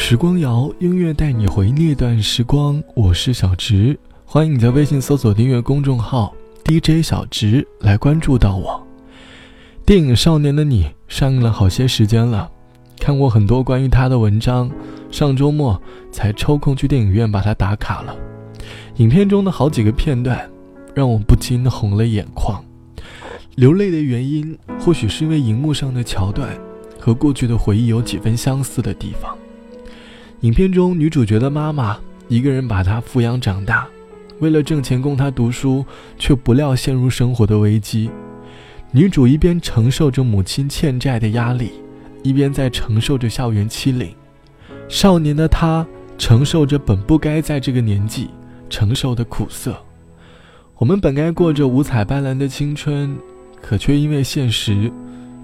时光谣音乐带你回那段时光，我是小直，欢迎你在微信搜索订阅公众号 DJ 小直来关注到我。电影《少年的你》上映了好些时间了，看过很多关于他的文章，上周末才抽空去电影院把它打卡了。影片中的好几个片段，让我不禁红了眼眶。流泪的原因，或许是因为荧幕上的桥段和过去的回忆有几分相似的地方。影片中女主角的妈妈一个人把她抚养长大，为了挣钱供她读书，却不料陷入生活的危机。女主一边承受着母亲欠债的压力，一边在承受着校园欺凌。少年的她承受着本不该在这个年纪承受的苦涩。我们本该过着五彩斑斓的青春。可却因为现实，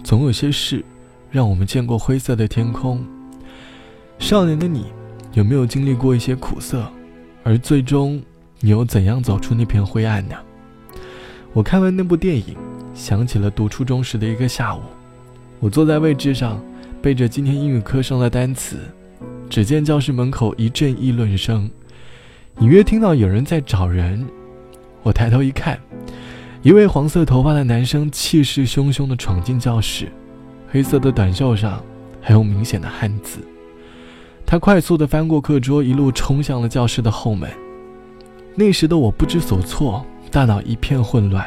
总有些事，让我们见过灰色的天空。少年的你，有没有经历过一些苦涩？而最终，你又怎样走出那片灰暗呢？我看完那部电影，想起了读初中时的一个下午，我坐在位置上，背着今天英语课上的单词，只见教室门口一阵议论声，隐约听到有人在找人。我抬头一看。一位黄色头发的男生气势汹汹地闯进教室，黑色的短袖上还有明显的汗渍。他快速地翻过课桌，一路冲向了教室的后门。那时的我不知所措，大脑一片混乱。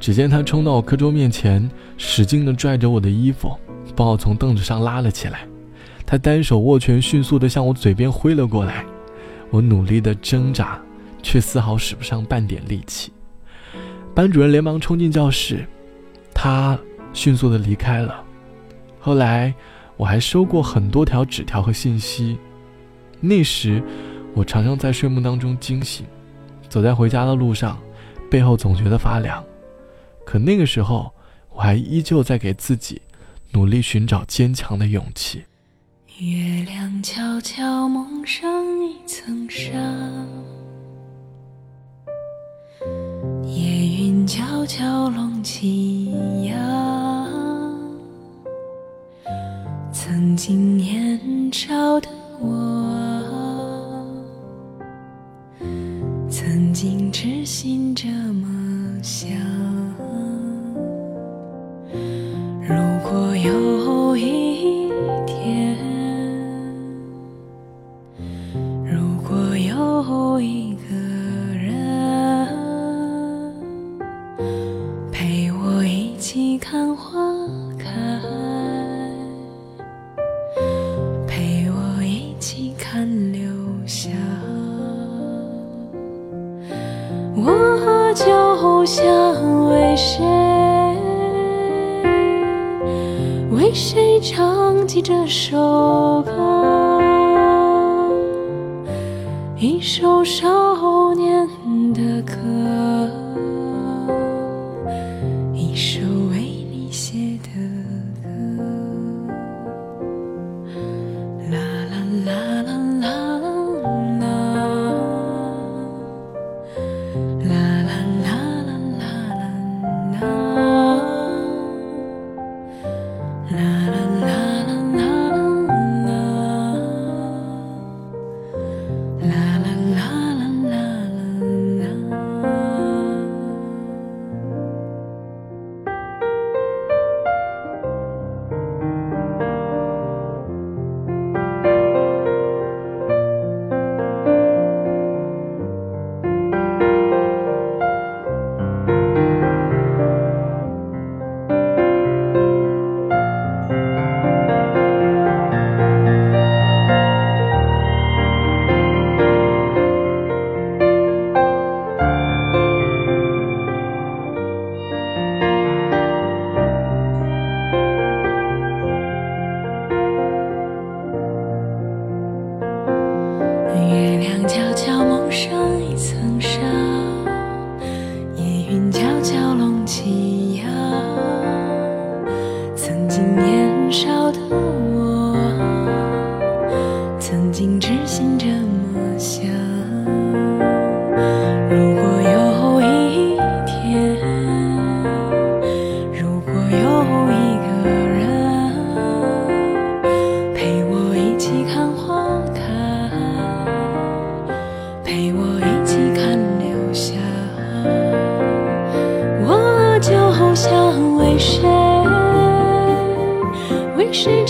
只见他冲到我课桌面前，使劲地拽着我的衣服，把我从凳子上拉了起来。他单手握拳，迅速地向我嘴边挥了过来。我努力地挣扎，却丝毫使不上半点力气。班主任连忙冲进教室，他迅速的离开了。后来，我还收过很多条纸条和信息。那时，我常常在睡梦当中惊醒，走在回家的路上，背后总觉得发凉。可那个时候，我还依旧在给自己努力寻找坚强的勇气。月亮悄悄蒙上一层纱。夜云悄悄拢起呀，曾经年少的我，曾经痴心这么想。如果有一天，如果有一个人，陪我一起看花开。想为谁，为谁唱起这首歌？一首少年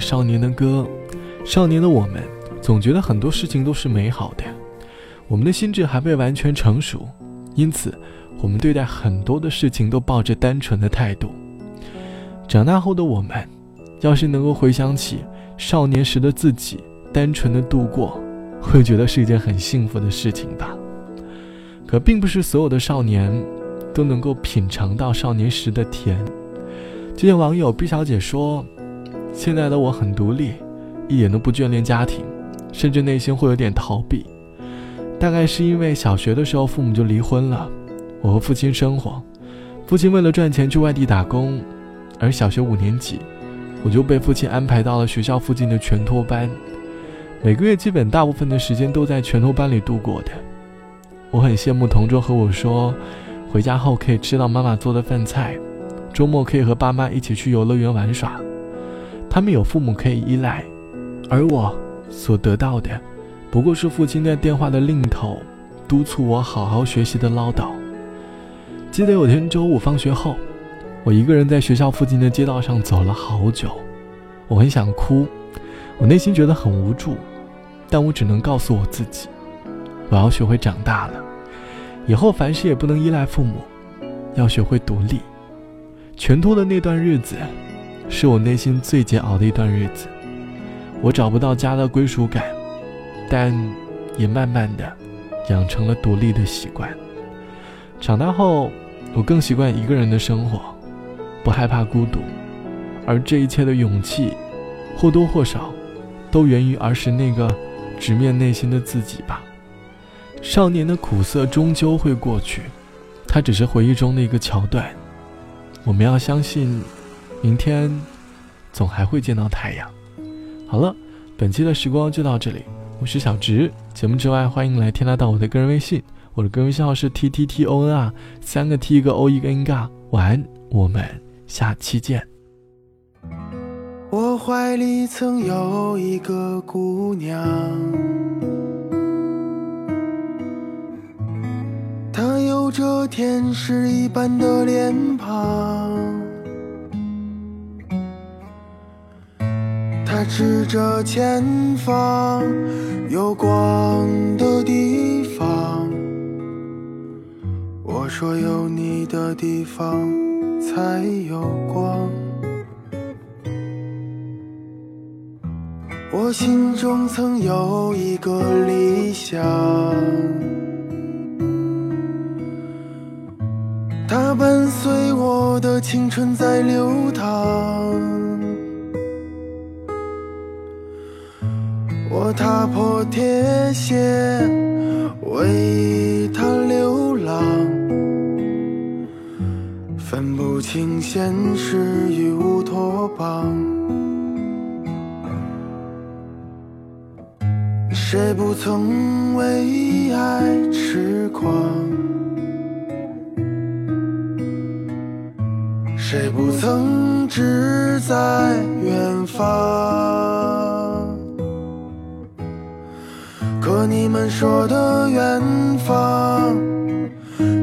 少年的歌》，少年的我们总觉得很多事情都是美好的，我们的心智还未完全成熟，因此我们对待很多的事情都抱着单纯的态度。长大后的我们，要是能够回想起少年时的自己，单纯的度过，会觉得是一件很幸福的事情吧。可并不是所有的少年都能够品尝到少年时的甜。就像网友毕小姐说：“现在的我很独立，一点都不眷恋家庭，甚至内心会有点逃避。大概是因为小学的时候父母就离婚了，我和父亲生活，父亲为了赚钱去外地打工，而小学五年级，我就被父亲安排到了学校附近的全托班，每个月基本大部分的时间都在全托班里度过的。我很羡慕同桌和我说，回家后可以吃到妈妈做的饭菜。”周末可以和爸妈一起去游乐园玩耍，他们有父母可以依赖，而我所得到的，不过是父亲在电话的另一头督促我好好学习的唠叨。记得有天周五放学后，我一个人在学校附近的街道上走了好久，我很想哭，我内心觉得很无助，但我只能告诉我自己，我要学会长大了，以后凡事也不能依赖父母，要学会独立。全托的那段日子，是我内心最煎熬的一段日子。我找不到家的归属感，但也慢慢的养成了独立的习惯。长大后，我更习惯一个人的生活，不害怕孤独，而这一切的勇气，或多或少，都源于儿时那个直面内心的自己吧。少年的苦涩终究会过去，它只是回忆中的一个桥段。我们要相信，明天总还会见到太阳。好了，本期的时光就到这里，我是小直。节目之外，欢迎来添加到我的个人微信，我的个人微信号是 t t t o n r，，三个 t 一个 o 一个 n 嘎。晚安，我们下期见。我怀里曾有一个姑娘，她有着天使一般的脸庞，他指着前方有光的地方。我说有你的地方才有光。我心中曾有一个理想，它伴随我的青春在流淌。我踏破铁鞋为他流浪，分不清现实与乌托邦。谁不曾为爱痴狂？谁不曾志在远方？们说的远方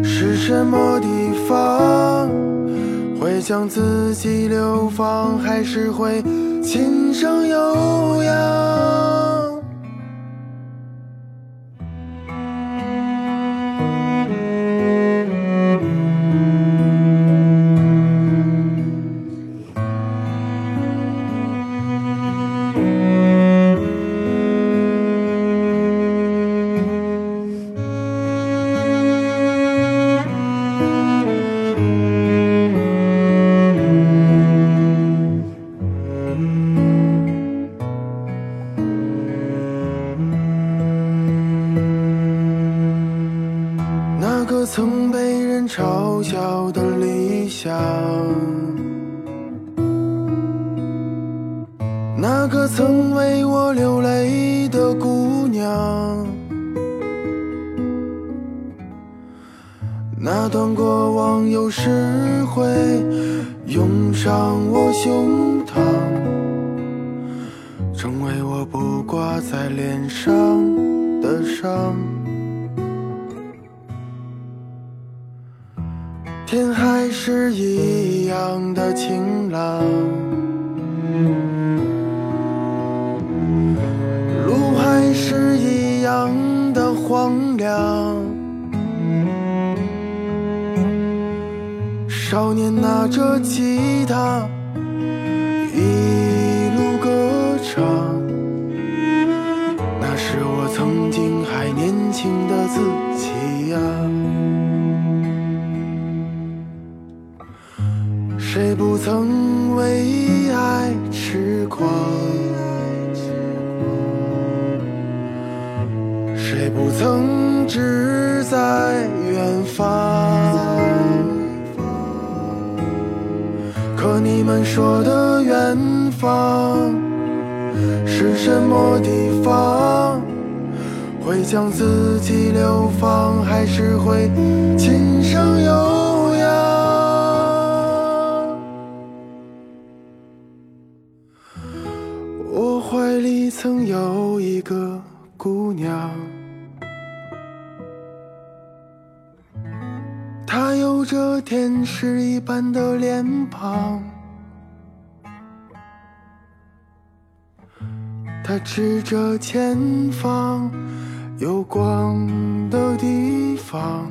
是什么地方？会将自己流放，还是会琴声悠扬？涌上我胸膛，成为我不挂在脸上的伤。天还是一样的晴朗。路还是一样的荒凉，少年拿着吉他，一路歌唱，那是我曾经还年轻的自己呀。谁不曾为爱痴狂？谁不曾志在远方？你们说的远方是什么地方？会将自己流放，还是会琴声悠扬？我怀里曾有一个姑娘，她有着天使一般的脸庞，他指着前方有光的地方。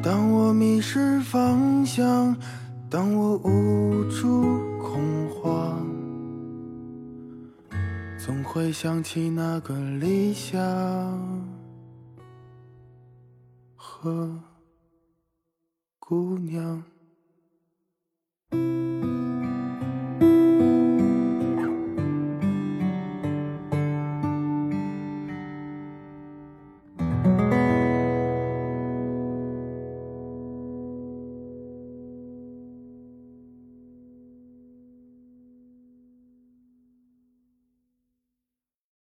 当我迷失方向，当我无助恐慌，总会想起那个理想和姑娘。